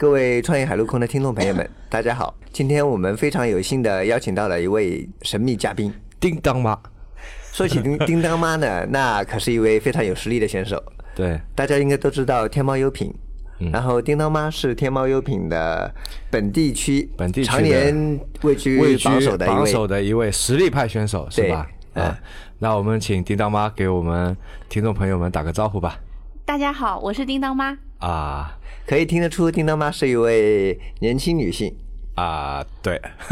各位创业海陆空的听众朋友们，大家好！今天我们非常有幸的邀请到了一位神秘嘉宾叮当妈。说起叮 叮当妈呢，那可是一位非常有实力的选手。对，大家应该都知道天猫优品。然后叮当妈是天猫优品的本地区本地常年位居榜首的榜首的一位实力派选手，是吧？啊，那我们请叮当妈给我们听众朋友们打个招呼吧。大家好，我是叮当妈。啊，可以听得出叮当妈是一位年轻女性。啊，对。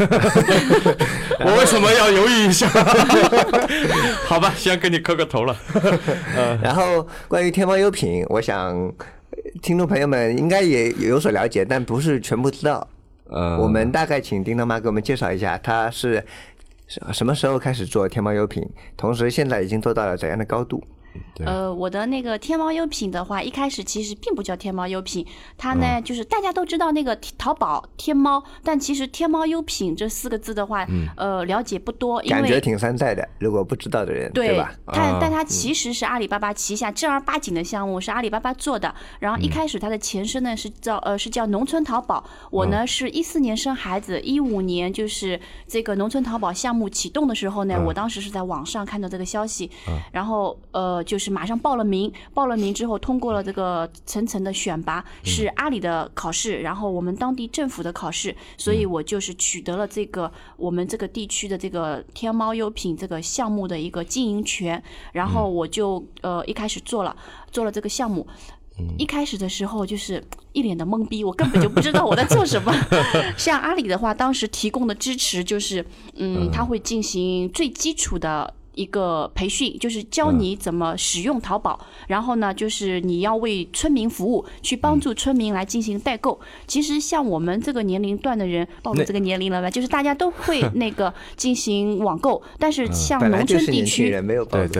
我为什么要犹豫一下？好吧，先给你磕个头了。然后关于天猫优品，我想。听众朋友们应该也有所了解，但不是全部知道。呃，我们大概请叮当妈给我们介绍一下，她是什么时候开始做天猫优品，同时现在已经做到了怎样的高度？呃，我的那个天猫优品的话，一开始其实并不叫天猫优品，它呢就是大家都知道那个淘宝、天猫，但其实天猫优品这四个字的话，呃，了解不多，感觉挺山寨的。如果不知道的人，对吧？但但它其实是阿里巴巴旗下正儿八经的项目，是阿里巴巴做的。然后一开始它的前身呢是叫呃是叫农村淘宝。我呢是一四年生孩子，一五年就是这个农村淘宝项目启动的时候呢，我当时是在网上看到这个消息，然后呃。就是马上报了名，报了名之后通过了这个层层的选拔，是阿里的考试，然后我们当地政府的考试，所以我就是取得了这个我们这个地区的这个天猫优品这个项目的一个经营权，然后我就呃一开始做了做了这个项目，一开始的时候就是一脸的懵逼，我根本就不知道我在做什么。像阿里的话，当时提供的支持就是，嗯，他会进行最基础的。一个培训就是教你怎么使用淘宝，然后呢，就是你要为村民服务，去帮助村民来进行代购。其实像我们这个年龄段的人，暴露这个年龄了吧？就是大家都会那个进行网购，但是像农村地区，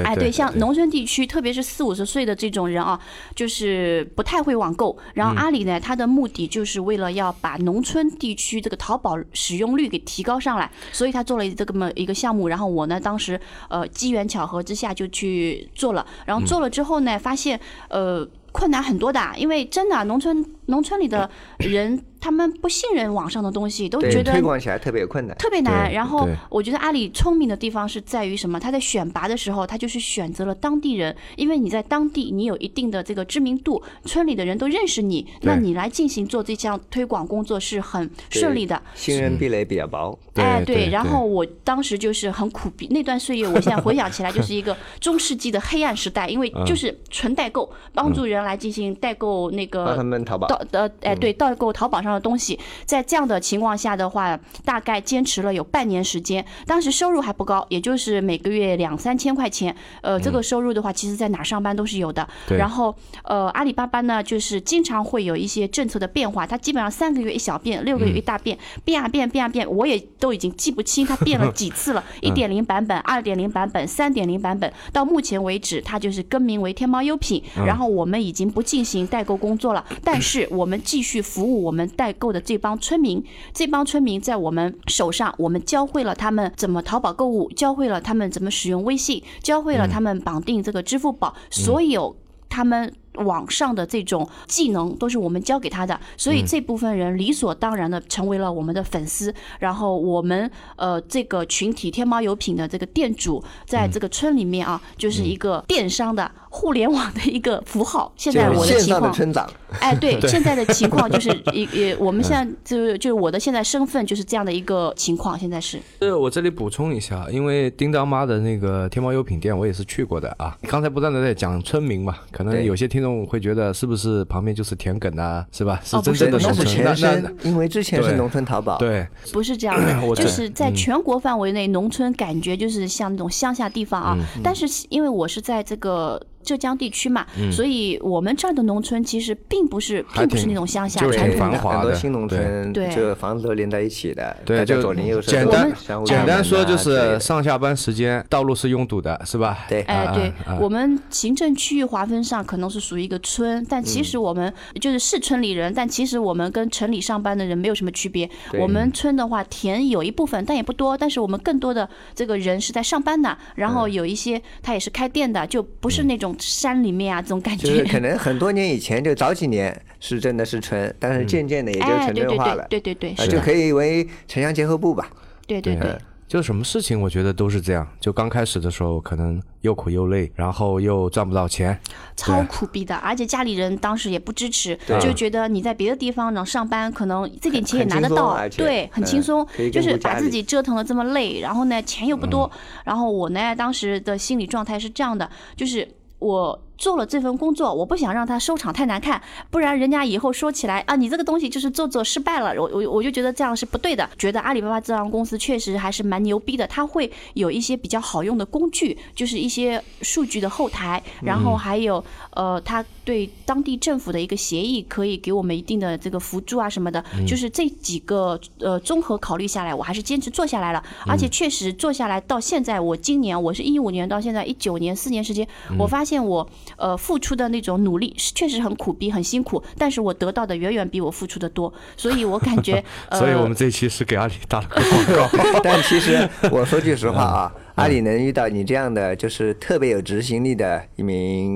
哎，对，像农村地区，特别是四五十岁的这种人啊，就是不太会网购。然后阿里呢，它的目的就是为了要把农村地区这个淘宝使用率给提高上来，所以他做了这么一个项目。然后我呢，当时呃。机缘巧合之下就去做了，然后做了之后呢，发现呃困难很多的，因为真的农村农村里的人。他们不信任网上的东西，都觉得推广起来特别困难，特别难。然后我觉得阿里聪明的地方是在于什么？他在选拔的时候，他就是选择了当地人，因为你在当地你有一定的这个知名度，村里的人都认识你，那你来进行做这项推广工作是很顺利的。信任壁垒比较薄。哎，对。然后我当时就是很苦逼，那段岁月，我现在回想起来就是一个中世纪的黑暗时代，因为就是纯代购，帮助人来进行代购那个。他们淘宝。到呃哎对，代购淘宝上。的东西，在这样的情况下的话，大概坚持了有半年时间。当时收入还不高，也就是每个月两三千块钱。呃，这个收入的话，其实在哪上班都是有的。然后，呃，阿里巴巴呢，就是经常会有一些政策的变化，它基本上三个月一小变，六个月一大变，变啊变，变啊变，我也都已经记不清它变了几次了。一点零版本、二点零版本、三点零版本，到目前为止，它就是更名为天猫优品。然后我们已经不进行代购工作了，但是我们继续服务我们。代购的这帮村民，这帮村民在我们手上，我们教会了他们怎么淘宝购物，教会了他们怎么使用微信，教会了他们绑定这个支付宝，所有他们。网上的这种技能都是我们教给他的，所以这部分人理所当然的成为了我们的粉丝。然后我们呃这个群体天猫有品的这个店主，在这个村里面啊，就是一个电商的互联网的一个符号。现在我的情况，村长。哎，对，现在的情况就是 一也我们现在就就是我的现在身份就是这样的一个情况。现在是。呃，我这里补充一下，因为叮当妈的那个天猫优品店我也是去过的啊。刚才不断的在讲村民嘛，可能有些听众。会觉得是不是旁边就是田埂啊，是吧？是真正的农村。那那因为之前是农村淘宝，对，不是这样的，就是在全国范围内，农村感觉就是像那种乡下地方啊。但是因为我是在这个。浙江地区嘛，所以我们这儿的农村其实并不是，并不是那种乡下传统的很多新农村，对，这个房子都连在一起的，对，就左邻右舍。简单简单说就是上下班时间道路是拥堵的，是吧？对，哎，对我们行政区域划分上可能是属于一个村，但其实我们就是是村里人，但其实我们跟城里上班的人没有什么区别。我们村的话，田有一部分，但也不多，但是我们更多的这个人是在上班的，然后有一些他也是开店的，就不是那种。山里面啊，这种感觉，就是可能很多年以前，就早几年，是真的是纯，但是渐渐的也就城镇化了，对对对，就可以为城乡结合部吧。对对对。就什么事情，我觉得都是这样。就刚开始的时候，可能又苦又累，然后又赚不到钱，超苦逼的。而且家里人当时也不支持，就觉得你在别的地方能上班，可能这点钱也拿得到，对，很轻松。就是把自己折腾的这么累，然后呢，钱又不多。然后我呢，当时的心理状态是这样的，就是我。做了这份工作，我不想让他收场太难看，不然人家以后说起来啊，你这个东西就是做做失败了，我我我就觉得这样是不对的。觉得阿里巴巴这样公司确实还是蛮牛逼的，它会有一些比较好用的工具，就是一些数据的后台，然后还有呃，它对当地政府的一个协议可以给我们一定的这个辅助啊什么的，就是这几个呃综合考虑下来，我还是坚持做下来了。而且确实做下来到现在，我今年我是一五年到现在一九年四年时间，我发现我。呃，付出的那种努力是确实很苦逼、很辛苦，但是我得到的远远比我付出的多，所以我感觉，所以我们这期是给阿里打了个广告。但其实我说句实话啊。阿里能遇到你这样的，就是特别有执行力的一名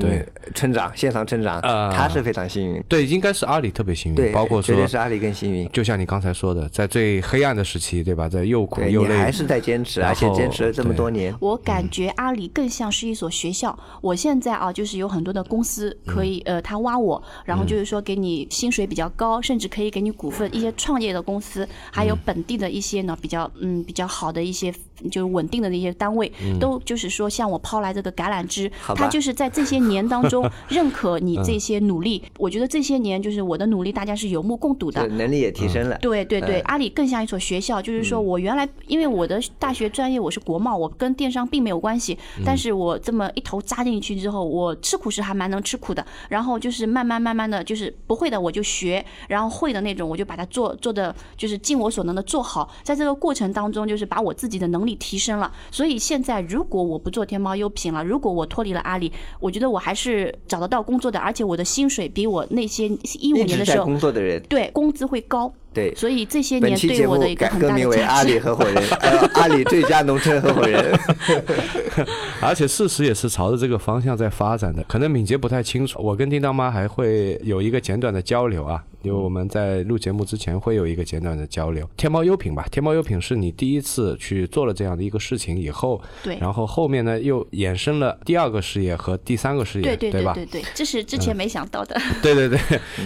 村长，县长村长，他是非常幸运。对，应该是阿里特别幸运，包括说，绝对是阿里更幸运。就像你刚才说的，在最黑暗的时期，对吧？在又苦又累，你还是在坚持，而且坚持了这么多年。我感觉阿里更像是一所学校。我现在啊，就是有很多的公司可以，呃，他挖我，然后就是说给你薪水比较高，甚至可以给你股份。一些创业的公司，还有本地的一些呢，比较嗯比较好的一些。就是稳定的那些单位，都就是说向我抛来这个橄榄枝，他就是在这些年当中 认可你这些努力。我觉得这些年就是我的努力，大家是有目共睹的，能力也提升了。对对对，阿里更像一所学校，就是说我原来因为我的大学专业我是国贸，我跟电商并没有关系，但是我这么一头扎进去之后，我吃苦是还蛮能吃苦的。然后就是慢慢慢慢的就是不会的我就学，然后会的那种我就把它做做的就是尽我所能的做好。在这个过程当中，就是把我自己的能力。提升了，所以现在如果我不做天猫优品了，如果我脱离了阿里，我觉得我还是找得到工作的，而且我的薪水比我那些一五年的时候工作的人对工资会高。对，所以这些年对我的一个很大的名为阿里合伙人，阿里最佳农村合伙人。而且事实也是朝着这个方向在发展的，可能敏捷不太清楚。我跟叮当妈还会有一个简短的交流啊。因为我们在录节目之前会有一个简短的交流。天猫优品吧，天猫优品是你第一次去做了这样的一个事情以后，对，然后后面呢又衍生了第二个事业和第三个事业，对对对？对对，这是之前没想到的。对对对，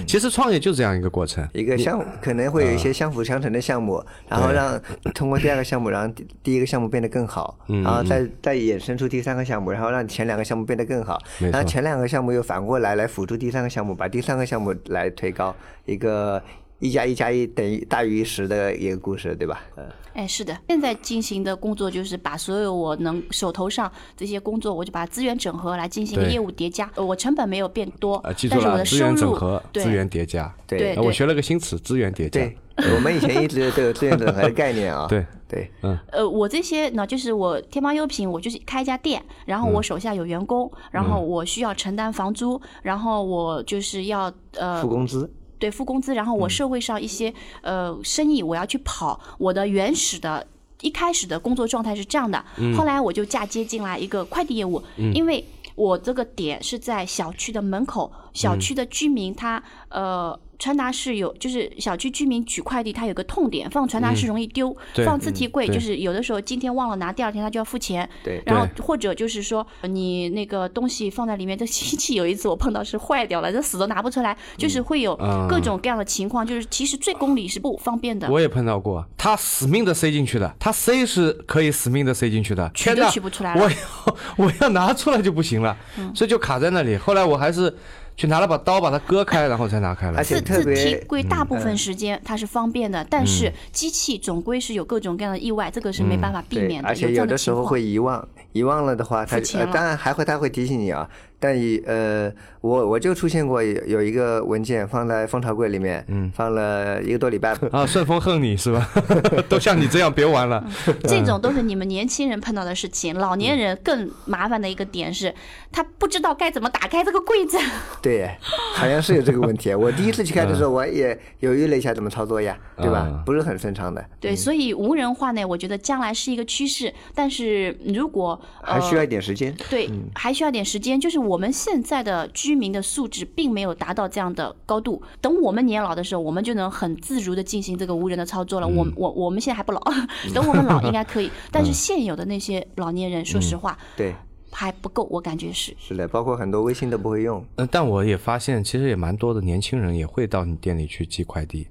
其实创业就这样一个过程，一个相可能会有一些相辅相成的项目，然后让通过第二个项目让第一个项目变得更好，然后再再衍生出第三个项目，然后让前两个项目变得更好，然后前两个项目又反过来来辅助第三个项目，把第三个项目来推高。一个一加一加一等于大于十的一个故事，对吧？嗯，哎，是的。现在进行的工作就是把所有我能手头上这些工作，我就把资源整合来进行业务叠加。我成本没有变多，但是我的收入资源整合、资源叠加。对，我学了个新词，资源叠加。对，我们以前一直都有资源整合的概念啊。对对，嗯。呃，我这些呢，就是我天猫优品，我就是开一家店，然后我手下有员工，然后我需要承担房租，然后我就是要呃付工资。对，付工资，然后我社会上一些呃生意我要去跑，我的原始的一开始的工作状态是这样的，后来我就嫁接进来一个快递业务，因为我这个点是在小区的门口，小区的居民他呃。传达室有，就是小区居民取快递，他有个痛点，放传达室容易丢，放自提柜就是有的时候今天忘了拿，第二天他就要付钱。对，然后或者就是说你那个东西放在里面，这机器有一次我碰到是坏掉了，这死都拿不出来，就是会有各种各样的情况，就是其实最公里是不方便的。我也碰到过，他死命的塞进去的，他塞是可以死命的塞进去的，取都取不出来了。我要 我要拿出来就不行了，所以就卡在那里。后来我还是。去拿了把刀把它割开，然后才拿开了。自自提柜大部分时间它是方便的，但是机器总归是有各种各样的意外，这个是没办法避免的。而且有的时候会遗忘，遗忘了的话，它当然还会它会提醒你啊。但以呃，我我就出现过有一个文件放在蜂巢柜里面，嗯，放了一个多礼拜 啊。顺丰恨你是吧？都像你这样别玩了。这种都是你们年轻人碰到的事情，老年人更麻烦的一个点是，他不知道该怎么打开这个柜子。对，好像是有这个问题。我第一次去开的时候，我也犹豫了一下怎么操作呀，对吧？不是很顺畅的。对，所以无人化呢，我觉得将来是一个趋势，但是如果还需要一点时间。对，还需要点时间，就是我。我们现在的居民的素质并没有达到这样的高度。等我们年老的时候，我们就能很自如的进行这个无人的操作了。我我我们现在还不老，等我们老应该可以。但是现有的那些老年人，说实话，对。还不够，我感觉是是的，包括很多微信都不会用。嗯，但我也发现，其实也蛮多的年轻人也会到你店里去寄快递。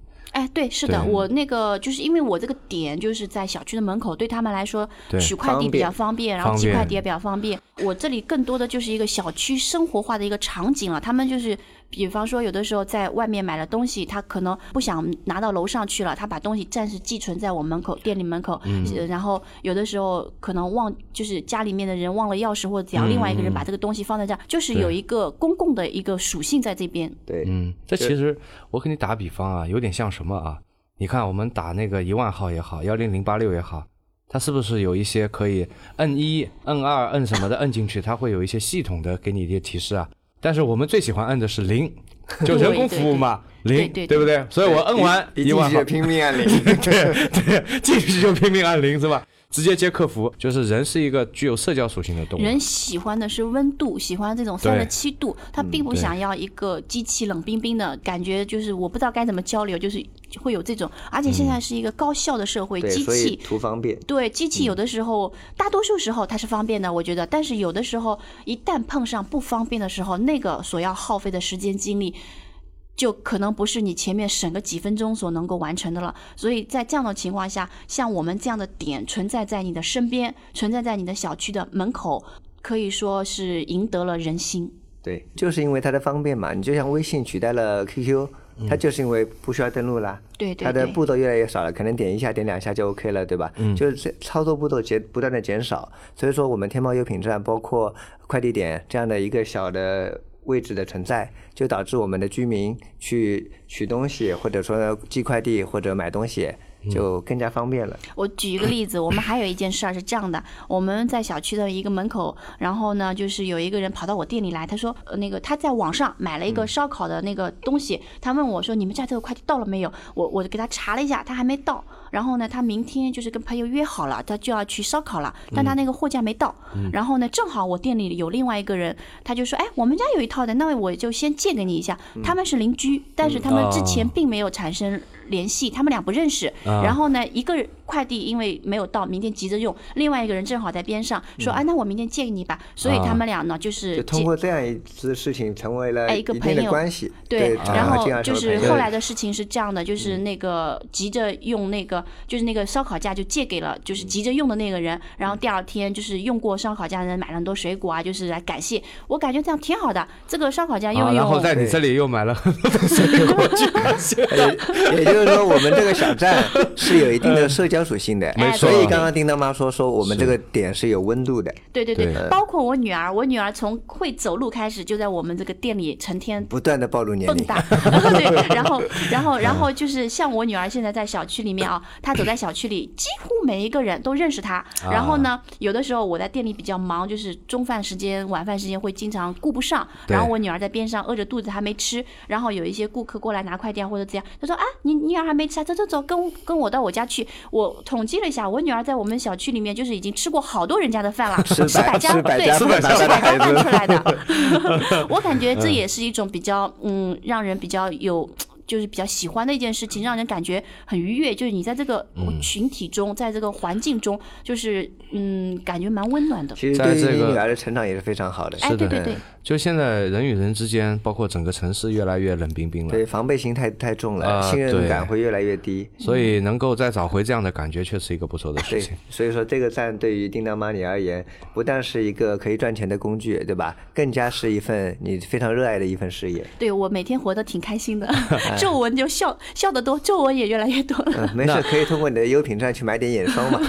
哎，对，是的，我那个就是因为我这个点就是在小区的门口，对他们来说取快递比较方便，然后寄快递也比较方便。我这里更多的就是一个小区生活化的一个场景了，他们就是。比方说，有的时候在外面买了东西，他可能不想拿到楼上去了，他把东西暂时寄存在我门口店里门口。嗯。然后有的时候可能忘，就是家里面的人忘了钥匙或者怎样，另外一个人把这个东西放在这儿，就是有一个公共的一个属性在这边。对，嗯，这其实我给你打比方啊，有点像什么啊？你看我们打那个一万号也好，幺零零八六也好，它是不是有一些可以摁一、摁二、摁什么的摁进去，它会有一些系统的给你一些提示啊？但是我们最喜欢摁的是零，就人工服务嘛，零，对不对？所以我摁完一万号拼命按零，对对，进去就拼命按零，是吧？直接接客服，就是人是一个具有社交属性的动物。人喜欢的是温度，喜欢这种三十七度，他并不想要一个机器冷冰冰的感觉，就是我不知道该怎么交流，就是会有这种。而且现在是一个高效的社会，机器图方便。对，机器有的时候，大多数时候它是方便的，我觉得。但是有的时候，一旦碰上不方便的时候，那个所要耗费的时间精力。就可能不是你前面省个几分钟所能够完成的了，所以在这样的情况下，像我们这样的点存在在你的身边，存在在你的小区的门口，可以说是赢得了人心。对，就是因为它的方便嘛。你就像微信取代了 QQ，它就是因为不需要登录了，对对，它的步骤越来越少了，可能点一下、点两下就 OK 了，对吧？嗯，就是操作步骤减不断的减少，所以说我们天猫优品站包括快递点这样的一个小的。位置的存在，就导致我们的居民去取东西，或者说寄快递或者买东西，就更加方便了。我举一个例子，我们还有一件事儿是这样的：我们在小区的一个门口，然后呢，就是有一个人跑到我店里来，他说，呃，那个他在网上买了一个烧烤的那个东西，他问我说，你们家这个快递到了没有？我我给他查了一下，他还没到。然后呢，他明天就是跟朋友约好了，他就要去烧烤了，但他那个货架没到。然后呢，正好我店里有另外一个人，他就说：“哎，我们家有一套的，那我就先借给你一下。”他们是邻居，但是他们之前并没有产生联系，他们俩不认识。然后呢，一个快递因为没有到，明天急着用，另外一个人正好在边上，说：“啊，那我明天借给你吧。”所以他们俩呢，就是通过这样一次事情成为了一个朋友关系。对，然后就是后来的事情是这样的，就是那个急着用那个，就是那个烧。烤架就借给了就是急着用的那个人，然后第二天就是用过烧烤架的人买了很多水果啊，就是来感谢。我感觉这样挺好的。这个烧烤架又用，然后在你这里又买了很多水果去感谢。也就是说，我们这个小站是有一定的社交属性的。没错。所以刚刚叮当妈说说我们这个点是有温度的。对对对，包括我女儿，我女儿从会走路开始就在我们这个店里成天不断的暴露年龄。蹦跶。对，然后然后然后就是像我女儿现在在小区里面啊，她走在小区里。几乎每一个人都认识她，然后呢，有的时候我在店里比较忙，就是中饭时间、晚饭时间会经常顾不上，然后我女儿在边上饿着肚子还没吃，然后有一些顾客过来拿快递啊或者怎样，他说啊，你女儿还没吃啊，走走走，跟跟我到我家去。我统计了一下，我女儿在我们小区里面就是已经吃过好多人家的饭了，是百家对，是百家饭出来的。我感觉这也是一种比较嗯，让人比较有。就是比较喜欢的一件事情，让人感觉很愉悦。就是你在这个群体中，在这个环境中，就是嗯，感觉蛮温暖的。其实对于女儿的成长也是非常好的。哎，对对对。就现在人与人之间，包括整个城市越来越冷冰冰了。对，防备心太太重了，信任感会越来越低。所以能够再找回这样的感觉，确实一个不错的事情。所以说这个站对于叮当妈你而言，不但是一个可以赚钱的工具，对吧？更加是一份你非常热爱的一份事业。对我每天活得挺开心的，皱纹就笑笑得多，皱纹也越来越多了。没事，可以通过你的优品站去买点眼霜嘛。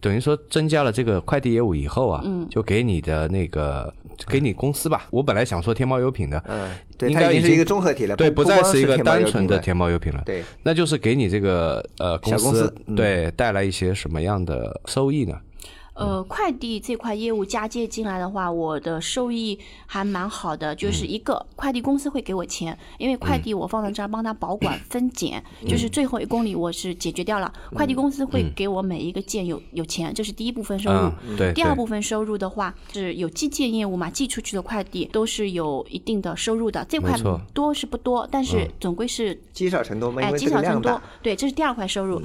等于说增加了这个快递业务以后啊，就给你的那个。给你公司吧，我本来想说天猫优品的，嗯，应该已经是一个综合体了，对，不再是一个单纯的天猫优品了，对，那就是给你这个呃公司对带来一些什么样的收益呢？呃，快递这块业务加接进来的话，我的收益还蛮好的。就是一个快递公司会给我钱，因为快递我放在这儿帮他保管 分拣，就是最后一公里我是解决掉了，快递公司会给我每一个件有有钱，这是第一部分收入。对。第二部分收入的话是有寄件业务嘛，寄出去的快递都是有一定的收入的，这块多是不多，但是总归是积少成多嘛，哎，积少成多，对，这是第二块收入。